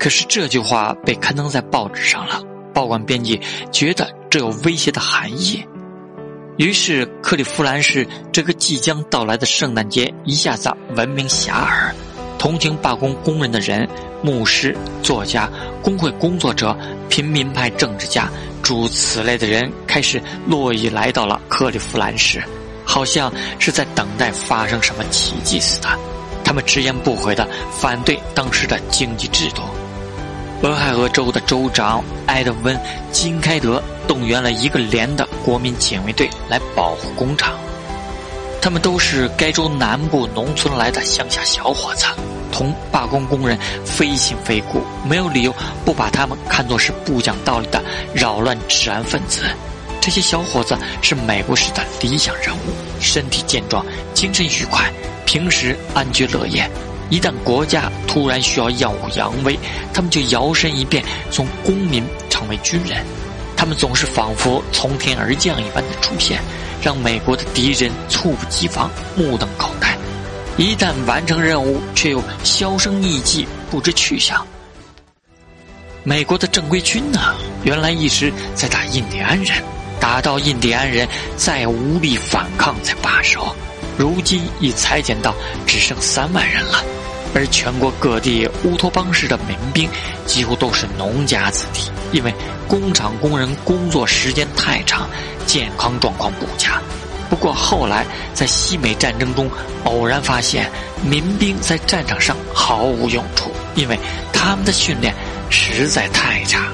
可是这句话被刊登在报纸上了，报馆编辑觉得这有威胁的含义，于是克利夫兰市这个即将到来的圣诞节一下子闻名遐迩。同情罢工工人的人，牧师、作家、工会工作者、平民派政治家，诸此类的人开始络绎来到了克利夫兰市，好像是在等待发生什么奇迹似的。他们直言不讳地反对当时的经济制度。俄亥俄州的州长埃德温·金开德动员了一个连的国民警卫队来保护工厂。他们都是该州南部农村来的乡下小伙子，同罢工工人非亲非故，没有理由不把他们看作是不讲道理的扰乱治安分子。这些小伙子是美国式的理想人物，身体健壮，精神愉快，平时安居乐业。一旦国家突然需要耀武扬威，他们就摇身一变，从公民成为军人。他们总是仿佛从天而降一般的出现。让美国的敌人猝不及防，目瞪口呆；一旦完成任务，却又销声匿迹，不知去向。美国的正规军呢？原来一直在打印第安人，打到印第安人再无力反抗才罢手，如今已裁减到只剩三万人了。而全国各地乌托邦式的民兵几乎都是农家子弟，因为工厂工人工作时间太长，健康状况不佳。不过后来在西美战争中，偶然发现民兵在战场上毫无用处，因为他们的训练实在太差。